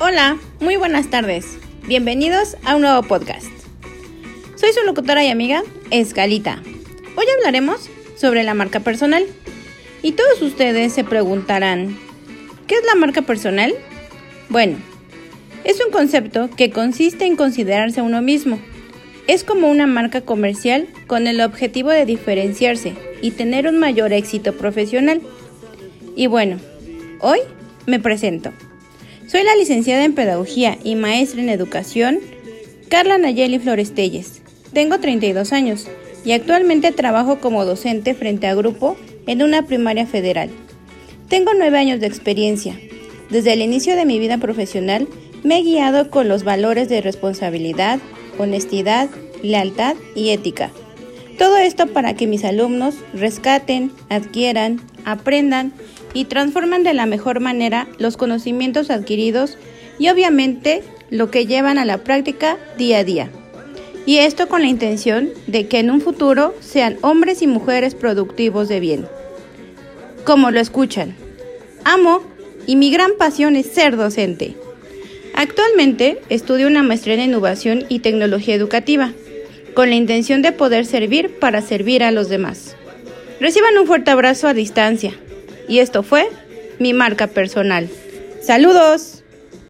Hola, muy buenas tardes. Bienvenidos a un nuevo podcast. Soy su locutora y amiga, Escalita. Hoy hablaremos sobre la marca personal. Y todos ustedes se preguntarán, ¿qué es la marca personal? Bueno, es un concepto que consiste en considerarse uno mismo. Es como una marca comercial con el objetivo de diferenciarse y tener un mayor éxito profesional. Y bueno, hoy me presento. Soy la licenciada en Pedagogía y maestra en Educación, Carla Nayeli Flores Telles. Tengo 32 años y actualmente trabajo como docente frente a grupo en una primaria federal. Tengo nueve años de experiencia. Desde el inicio de mi vida profesional me he guiado con los valores de responsabilidad, honestidad, lealtad y ética. Todo esto para que mis alumnos rescaten, adquieran, aprendan y transformen de la mejor manera los conocimientos adquiridos y obviamente lo que llevan a la práctica día a día. Y esto con la intención de que en un futuro sean hombres y mujeres productivos de bien. Como lo escuchan, amo y mi gran pasión es ser docente. Actualmente estudio una maestría en innovación y tecnología educativa, con la intención de poder servir para servir a los demás. Reciban un fuerte abrazo a distancia. Y esto fue mi marca personal. ¡Saludos!